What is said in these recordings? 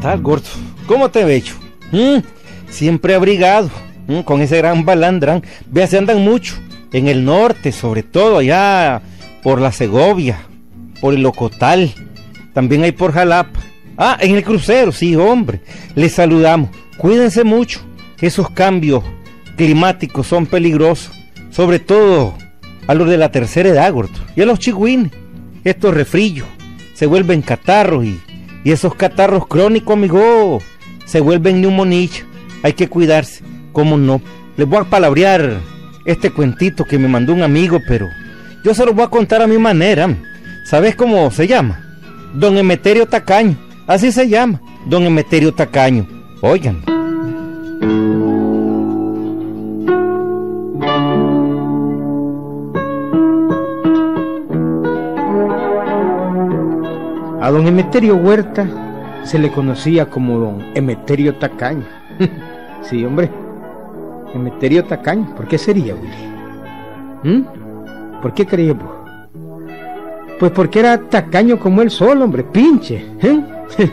tal, gordo? ¿Cómo te veo? ¿Mm? Siempre abrigado, ¿Mm? con ese gran balandrán. Vea, andan mucho. En el norte, sobre todo, allá por la Segovia, por el Locotal. También hay por Jalapa. Ah, en el crucero, sí, hombre. Les saludamos. Cuídense mucho. Esos cambios climáticos son peligrosos. Sobre todo a los de la tercera edad, gordo. Y a los chigüines. Estos refrillos se vuelven catarros y, y esos catarros crónicos, amigo, se vuelven neumonía. Hay que cuidarse. ¿Cómo no? Les voy a palabrear este cuentito que me mandó un amigo, pero yo se lo voy a contar a mi manera. ¿Sabes cómo se llama? Don Emeterio Tacaño. Así se llama, Don Emeterio Tacaño. Oigan. A don Emeterio Huerta se le conocía como don Emeterio Tacaño. sí, hombre. Emeterio Tacaño. ¿Por qué sería, Willy? ¿Mm? ¿Por qué creía vos? Pues porque era tacaño como él solo, hombre, pinche. ¿eh?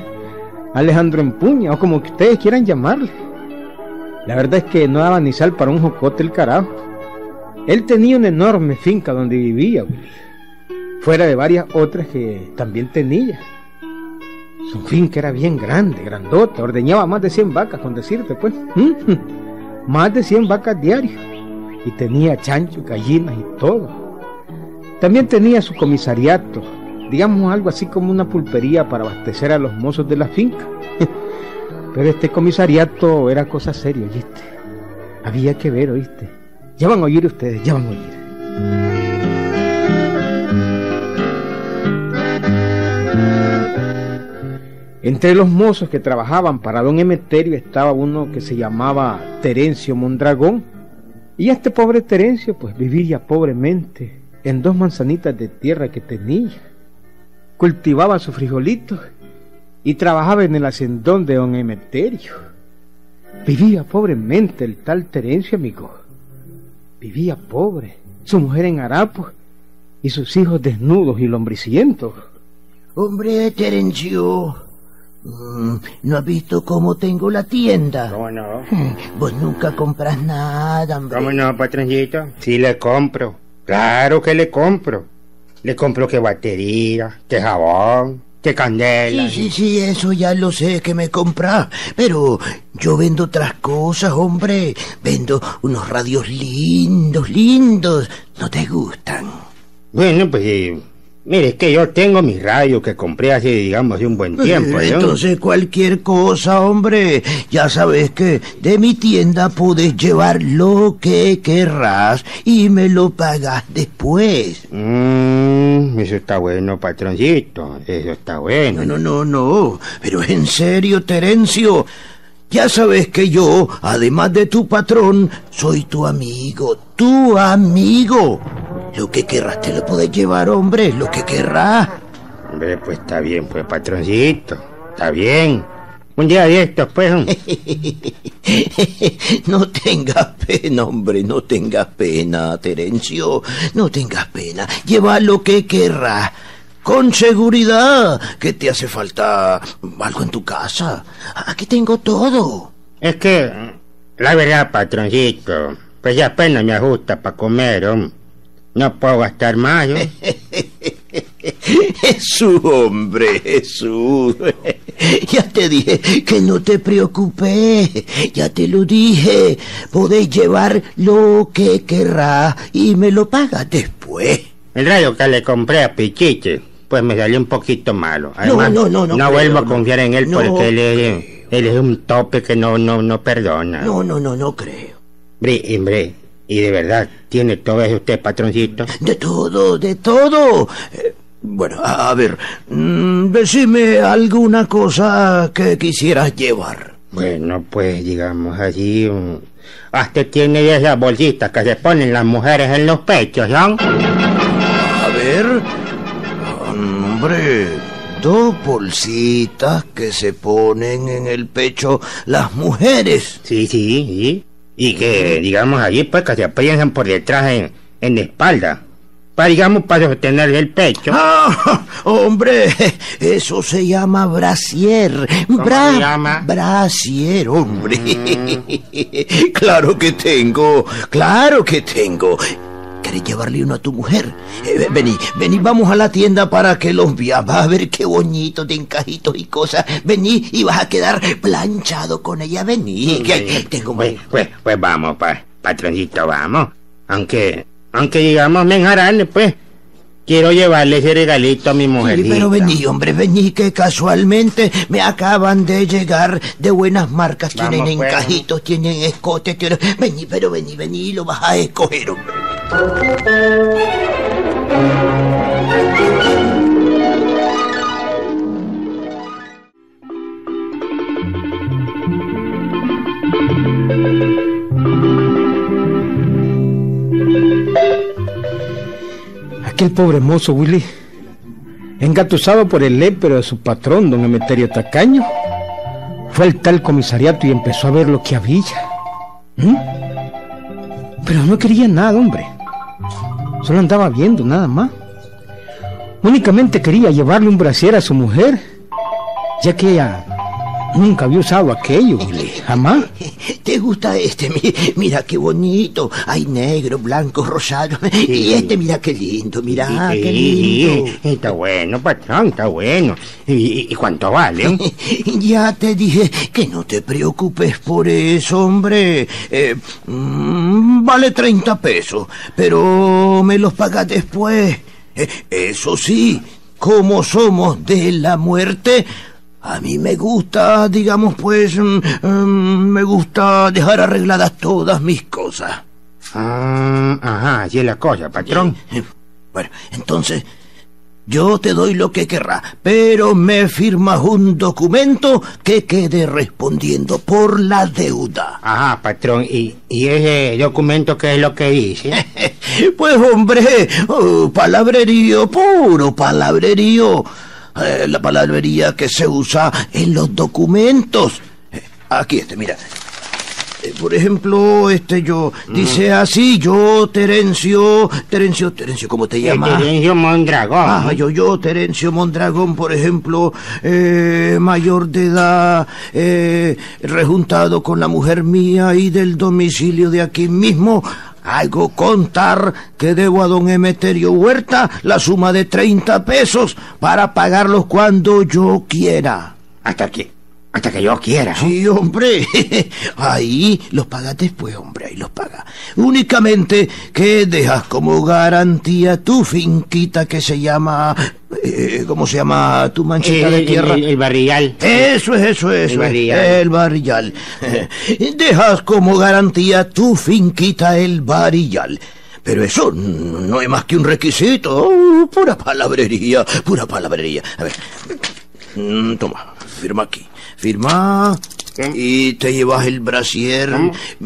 Alejandro Empuña, o como ustedes quieran llamarle. La verdad es que no daba ni sal para un jocote el carajo. Él tenía una enorme finca donde vivía, Willy. Fuera de varias otras que también tenía. Su finca era bien grande, grandota, ordeñaba más de 100 vacas, con decirte, pues. Más de 100 vacas diarias. Y tenía chancho, gallinas y todo. También tenía su comisariato, digamos algo así como una pulpería para abastecer a los mozos de la finca. Pero este comisariato era cosa seria, ¿oíste? Había que ver, ¿oíste? Ya van a oír ustedes, ya van a oír. Entre los mozos que trabajaban para don Emeterio estaba uno que se llamaba Terencio Mondragón. Y este pobre Terencio pues vivía pobremente en dos manzanitas de tierra que tenía. Cultivaba sus frijolitos y trabajaba en el hacendón de don Emeterio. Vivía pobremente el tal Terencio, amigo. Vivía pobre, su mujer en harapos y sus hijos desnudos y lombricientos. Hombre, Terencio, ¿no has visto cómo tengo la tienda? ¿Cómo no? Vos nunca compras nada, hombre. ¿Cómo no, patroncito? Sí le compro. Claro que le compro. Le compro que batería, que jabón, que candela. Sí, sí, sí, eso ya lo sé que me compras. Pero yo vendo otras cosas, hombre. Vendo unos radios lindos, lindos. ¿No te gustan? Bueno, pues eh, mire, es que yo tengo mi radio que compré hace, digamos, hace un buen tiempo. Eh, ¿no? Entonces cualquier cosa, hombre. Ya sabes que de mi tienda puedes llevar lo que querrás y me lo pagas después. Mm, eso está bueno, patroncito. Eso está bueno. No, no, no, no. Pero en serio, Terencio. Ya sabes que yo, además de tu patrón, soy tu amigo, tu amigo. Lo que querrás te lo puedes llevar, hombre, lo que querrás. Hombre, pues está bien, pues, patroncito. Está bien. Un día de estos, pues. no tengas pena, hombre, no tengas pena, Terencio. No tengas pena. Lleva lo que querrás. Con seguridad que te hace falta algo en tu casa. Aquí tengo todo. Es que, la verdad, patroncito, pues ya apenas me ajusta para comer. No puedo gastar más, ¿no? Jesús, hombre, Jesús. Ya te dije que no te preocupes. Ya te lo dije. Podés llevar lo que querrás y me lo pagas después. El radio que le compré a Pichiche, pues me salió un poquito malo. Además, no, no, no creo, vuelvo a no. confiar en él No porque él es, él es un tope que no, no, no perdona. No, no, no, no creo. Hombre, hombre, y de verdad, ¿tiene todo eso usted, patroncito? De todo, de todo. Eh, bueno, a, a ver, mm, decime alguna cosa que quisieras llevar. Bueno, pues digamos así, um, hasta tiene de esas bolsitas que se ponen las mujeres en los pechos, ¿no? A ver, hombre, dos bolsitas que se ponen en el pecho las mujeres. Sí, sí, sí. Y que, digamos allí, pues que se piensan por detrás en, en la espalda. para, digamos, para sostenerle el pecho. Ah, hombre, eso se llama brasier. ¿Cómo se llama? Brasier, hombre. claro que tengo, claro que tengo. ¿Querés llevarle uno a tu mujer? Eh, vení, vení, vamos a la tienda para que los veas. Vas a ver qué bonito de encajitos y cosas. Vení y vas a quedar planchado con ella. Vení, que tengo. Pues, pues, pues vamos, pa, patroncito, vamos. Aunque, aunque digamos, me enjarane, pues. Quiero llevarle ese regalito a mi mujer. Sí, pero vení, hombre, vení, que casualmente me acaban de llegar de buenas marcas. Vamos, tienen pues. encajitos, tienen escotes, tienen... Vení, pero vení, vení, lo vas a escoger, hombre. Aquel pobre mozo, Willy, engatusado por el lépero de su patrón, don Emeterio Tacaño, fue al tal comisariato y empezó a ver lo que había. ¿Mm? Pero no quería nada, hombre. Solo andaba viendo, nada más. Únicamente quería llevarle un brasier a su mujer, ya que ella nunca había usado aquello, jamás. ¿Te gusta este? Mi- Mira qué bonito. Hay negro, blanco, rosado. Y este, mira qué lindo, mira, Sí, qué lindo. sí, está bueno, patrón, está bueno. ¿Y, y- y cuánto vale? Ya te dije que no te preocupes por eso, hombre. Eh, mm, vale 30 pesos, pero me los pagas después. Eh, eso sí, como somos de la muerte, a mí me gusta, digamos pues, mm, mm, me gusta dejar arregladas todas mis cosas. Ah, ajá, así es la cosa, patrón. Bueno, entonces, yo te doy lo que querrás, pero me firmas un documento que quede respondiendo por la deuda. Ajá, patrón, ¿y, y ese documento qué es lo que dice? Pues hombre, oh, palabrerío, puro palabrerío. Eh, la palabrería que se usa en los documentos. Eh, aquí este, mira. Eh, por ejemplo, este yo, dice así, yo, Terencio, Terencio, Terencio, ¿cómo te llamas? Terencio Mondragón. Ah, yo, yo, Terencio Mondragón, por ejemplo, mayor de edad, rejuntado con la mujer mía y del domicilio de aquí mismo, hago contar que debo a don Emeterio Huerta la suma de 30 pesos para pagarlos cuando yo quiera. Hasta que, hasta que yo quiera. ¿no? Sí, hombre. Ahí los pagas después, hombre, ahí los pagas. Únicamente que dejas como garantía tu finquita que se llama... eh, ¿Cómo se llama tu manchita El, de el- tierra? el- el barrial. Eso es, eso es, eso es, barrillal. el barrillal. Dejas como garantía tu finquita el barrillal. Pero eso no es más que un requisito. Oh, pura palabrería, pura palabrería. A ver, mm, toma, firma aquí. Firma y te llevas el brasier.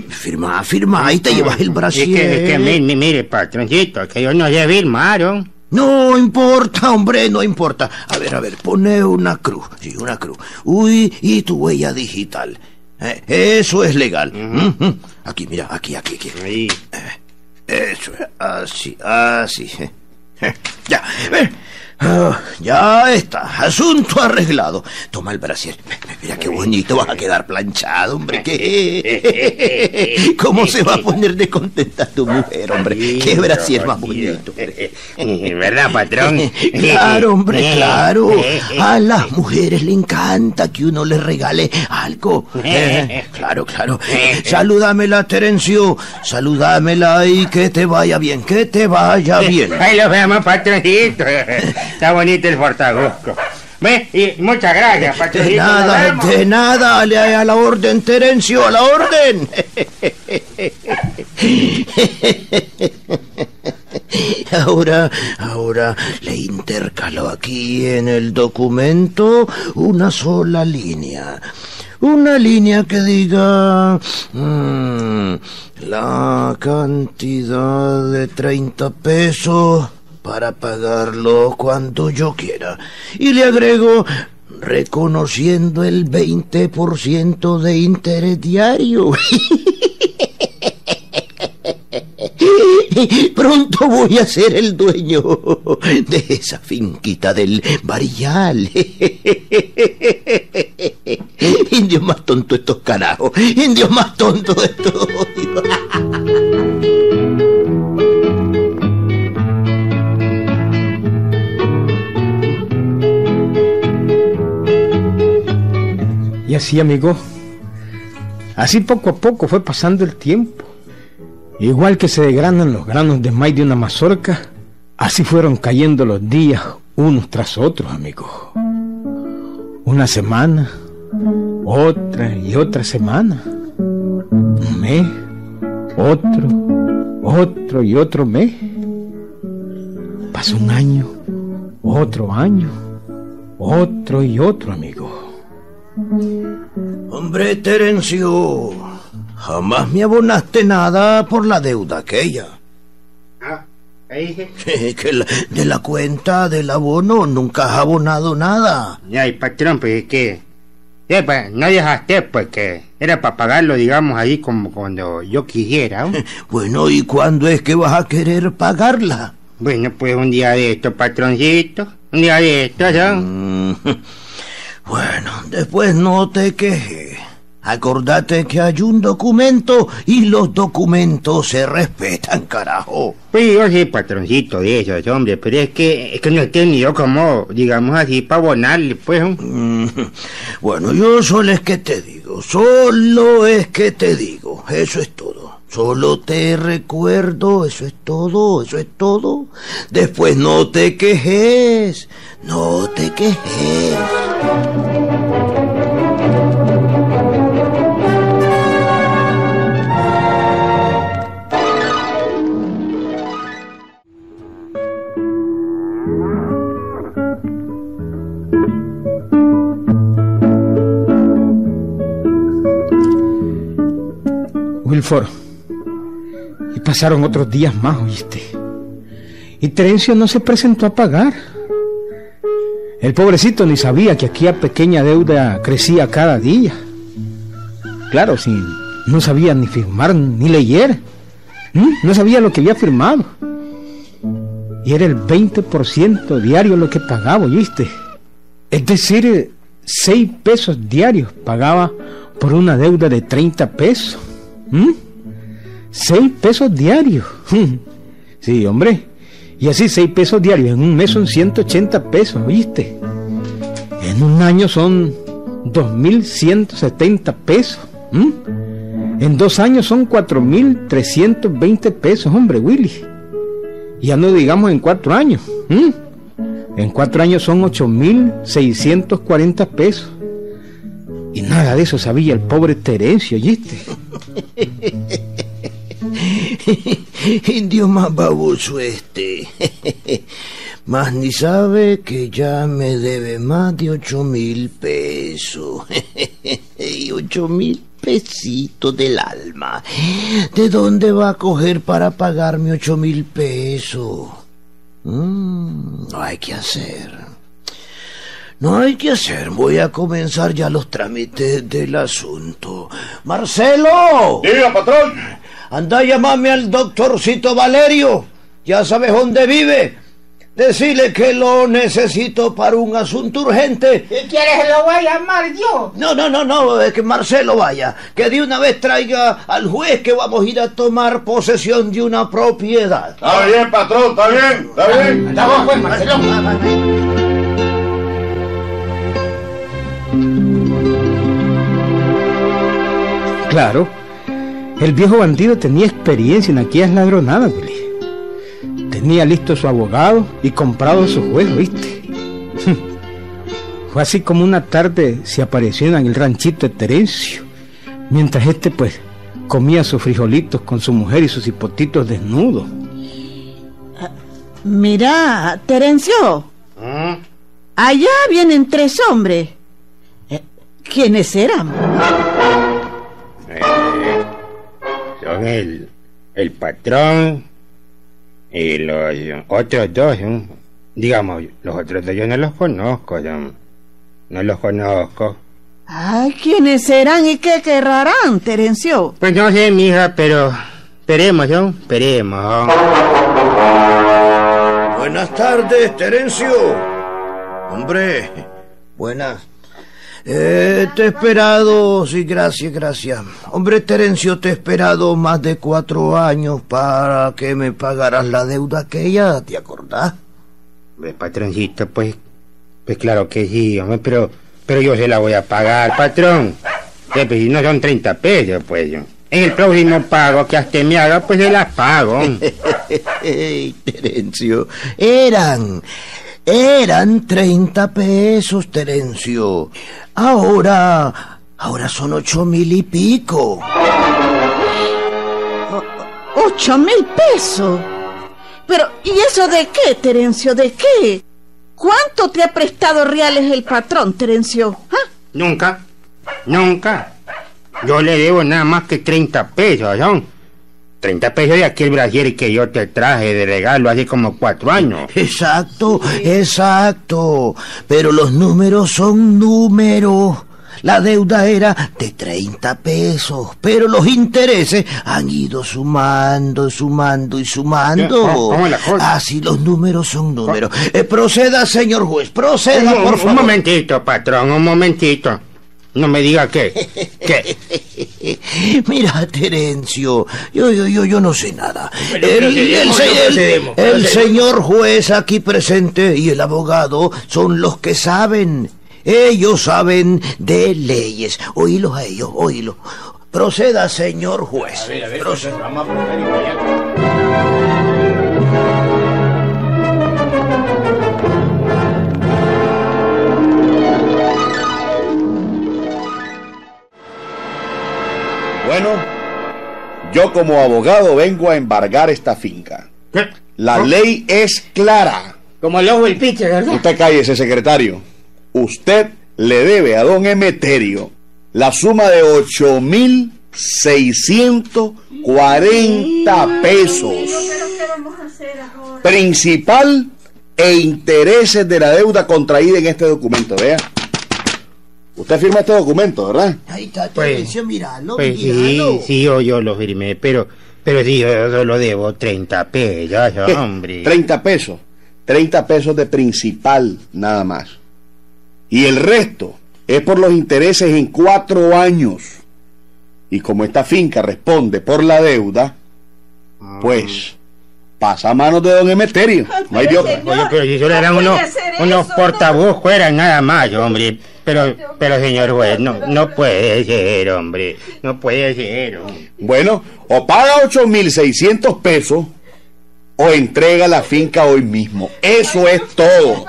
Firma, firma y te llevas el Es brasier. que, es que mi- mi- mire, patroncito, que yo no sé firmar, ¿no? Importa, hombre, no importa. A ver, a ver, pone una cruz, sí, una cruz. Uy, y tu huella digital. Eh, eso es legal. Ujú. Aquí, mira, aquí, aquí, aquí. Ahí. Eso es, así, así. Ya, eh, ah, ya está, asunto arreglado. Toma el brasier. Mira qué bonito, vas a quedar planchado, hombre. ¿Qué? ¿Cómo se va a poner de contenta tu mujer, hombre? Qué brasier más bonito. hombre. ¿Verdad, patrón? Claro, hombre, claro. A las mujeres le encanta que uno les regale algo. Eh, claro, claro. Salúdamela, Terencio. Salúdamela y que te vaya bien, que te vaya bien. Ahí lo vemos, patroncito. Está bonito el portagusco. Ve, y muchas gracias, De nada, de nada, le a la orden, Terencio, a la orden. Ahora, ahora le intercalo aquí en el documento una sola línea. Una línea que diga mm, la cantidad de 30 pesos para pagarlo cuando yo quiera. Y le agrego reconociendo el 20% de interés diario. Pronto voy a ser el dueño de esa finquita del Barillal. Indios más tontos estos carajos. Indios más tontos estos. Y así, amigo, así poco a poco fue pasando el tiempo. Igual que se degranan los granos de maíz de una mazorca, así fueron cayendo los días unos tras otros, amigo. Una semana, otra y otra semana. Un mes, otro, otro y otro mes. Pasó un año, otro año, otro y otro, amigo. Hombre, Terencio, jamás me abonaste nada por la deuda aquella. Ah, ahí Que la- de la cuenta del abono nunca has abonado nada. Ya, y patrón, pues es que. Ya, pues, no dejaste, pues que era para pagarlo, digamos, ahí como cuando yo quisiera. ¿no? Bueno, ¿y cuándo es que vas a querer pagarla? bueno, pues un día de esto, patroncito. Un día de esto. Mm, Bueno, después no te quejes. Acordate que hay un documento y los documentos se respetan, carajo. Pues yo soy patroncito de esos, hombre, pero es que, es que no he tenido como, digamos así, para abonarle, pues. Mm, Bueno, yo solo es que te digo, solo es que te digo, eso es todo. Solo te recuerdo, eso es todo, eso es todo. Después no te quejes, no te quejes. Wilford. Y pasaron otros días más, oíste. Y Terencio no se presentó a pagar. El pobrecito ni sabía que aquella pequeña deuda crecía cada día. Claro, si no sabía ni firmar ni leer. No sabía lo que había firmado. Y era el 20% diario lo que pagaba, ¿oíste? Es decir, 6 pesos diarios pagaba por una deuda de 30 pesos. ¿Mm? 6 pesos diarios. Sí, hombre. Y así 6 pesos diarios en un mes son 180 pesos, ¿viste? En un año son 2.170 pesos. ¿m? En dos años son 4.320 pesos, hombre, Willy. Ya no digamos en cuatro años. ¿m? En cuatro años son 8.640 pesos. Y nada de eso sabía el pobre Terencio, ¿oíste? Indio más baboso este. Más ni sabe que ya me debe más de ocho mil pesos. Y ocho mil pesitos del alma. ¿De dónde va a coger para pagarme ocho mil pesos? Mm, no hay que hacer. No hay que hacer. Voy a comenzar ya los trámites del asunto. Marcelo. Diga, patrón. Anda a llamarme al doctorcito Valerio. Ya sabes dónde vive. Decirle que lo necesito para un asunto urgente. ¿Y quieres que lo voy a llamar yo? No, no, no, no, es que Marcelo vaya. Que de una vez traiga al juez que vamos a ir a tomar posesión de una propiedad. Está bien, patrón, está bien, está bien. Vos, pues, Marcelo. Claro, el viejo bandido tenía experiencia en aquellas ladronadas, Willy. Tenía listo su abogado y comprado su juez, ¿viste? Fue así como una tarde se apareció en el ranchito de Terencio, mientras este pues comía sus frijolitos con su mujer y sus hipotitos desnudos. Mira, Terencio, ¿Mm? allá vienen tres hombres. Eh, ¿Quiénes eran? Eh, son el, el patrón y los otros dos. ¿no? Digamos, los otros dos yo no los conozco. ¿no? No los conozco. Ay, ¿quiénes serán y qué querrarán, Terencio? Pues no sé, mija, pero, esperemos, ¿no? Esperemos. Buenas tardes, Terencio. Hombre, buenas. Eh, te he esperado, sí, gracias, gracias. Hombre, Terencio, te he esperado más de cuatro años para que me pagaras la deuda aquella, ¿te acordás? Hombre, patroncito, pues, pues claro que sí, hombre, pero, pero yo se la voy a pagar, patrón. Sí, pues si no son 30 pesos, pues yo. En el próximo pago que hasta me haga, pues se las pago. Terencio, eran, eran 30 pesos, Terencio. Ahora, ahora son ocho mil y pico. ¡Ocho mil pesos! Pero, ¿y eso de qué, Terencio? ¿De qué? ¿Cuánto te ha prestado reales el patrón, Terencio? ¿Ah? Nunca, nunca. Yo le debo nada más que 30 pesos, ¿no? 30 pesos de aquel brasier que yo te traje de regalo hace como cuatro años. Exacto, exacto. Pero los números son números. La deuda era de 30 pesos, pero los intereses han ido sumando, sumando y sumando. ¿Cómo- es la cosa? Así los números son números. Eh, proceda, señor juez, proceda, Un, por un favor. momentito, patrón, un momentito. No me diga qué. ¿Qué? Mira, Terencio, yo, yo, yo, yo no sé nada. Pero El, procedemos, el procedemos, señor juez aquí presente y el abogado son los que saben. Ellos saben de leyes. Oílos a ellos, oílos. Proceda, señor juez. Proceda. Bueno, yo como abogado vengo a embargar esta finca. ¿Qué? La ley es clara. Como el ojo del piche, ¿verdad? Usted cállese, secretario. Usted le debe a don Emeterio la suma de 8.640 pesos. Principal e intereses de la deuda contraída en este documento, vea. Usted firma este documento, ¿verdad? Ahí está, Pues- Terencio, míralo, Pues míralo. sí, sí, yo, yo lo firmé, pero, pero sí, yo solo debo 30 pesos, hombre. 30 pesos. 30 pesos de principal, nada más. Y el resto es por los intereses en cuatro años. Y como esta finca responde por la deuda, pues pasa a manos de don Emeterio. No hay otra. Oye, pero si solo eran puede unos, unos portavoz fueran nada más, hombre. Pero, pero señor juez, no, no puede ser, hombre. No puede ser, hombre. Bueno, o paga 8.600 pesos o entrega la finca hoy mismo. Eso es todo.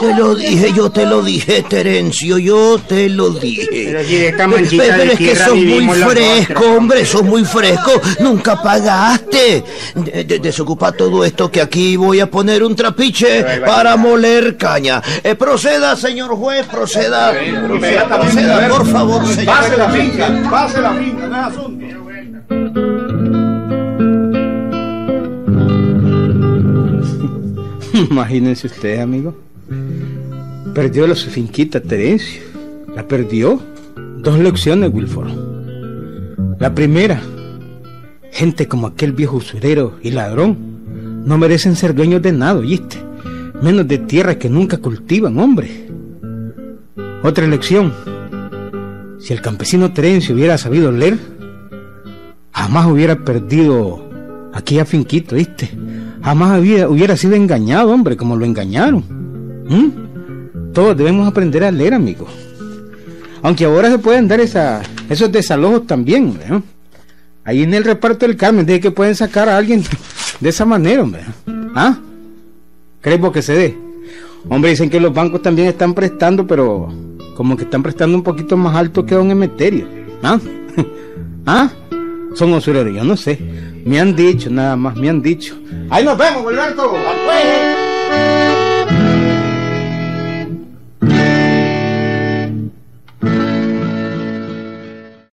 Te lo dije, yo te lo dije, Terencio, yo te lo dije. Pero si de esta manchita Pero de es que sos muy fresco, hombre, sos muy fresco. Nunca pagaste. De- de- desocupa todo esto que aquí voy a poner un trapiche para moler caña. Eh, proceda, señor juez, proceda. Proceda, proceda, por favor, señor. Pase la finca, pase la finca, no es asunto. Imagínense ustedes, amigo. Perdió la finquita Terencio. La perdió. Dos lecciones, Wilford. La primera, gente como aquel viejo usurero y ladrón no merecen ser dueños de nada, ¿oíste? Menos de tierra que nunca cultivan, hombre. Otra lección. Si el campesino Terencio hubiera sabido leer, jamás hubiera perdido aquella finquita, ¿viste? Jamás hubiera, hubiera sido engañado, hombre, como lo engañaron. ¿Mm? Todos debemos aprender a leer, amigo. Aunque ahora se pueden dar esos desalojos también, ¿no? Ahí en el reparto del Carmen, de que pueden sacar a alguien de esa manera, hombre. ¿Ah? ¿Crees vos que se dé? Hombre, dicen que los bancos también están prestando, pero como que están prestando un poquito más alto que Don Emeterio. ¿Ah? ¿Ah? Son usureros, yo no sé. Me han dicho, nada más, me han dicho. Ahí nos vemos, Alberto.